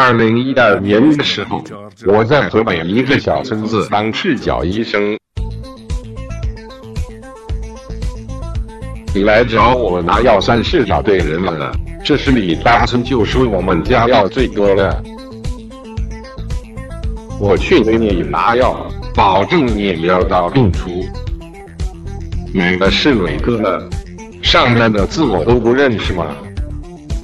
二零一二年的时候我在河北一个小村子当赤脚医生。你来找我拿药算是找对人了这是你大村就说我们家药最多的我去给你拿药保证你药到病除。哪个是哪个呢？上面的字我都不认识吗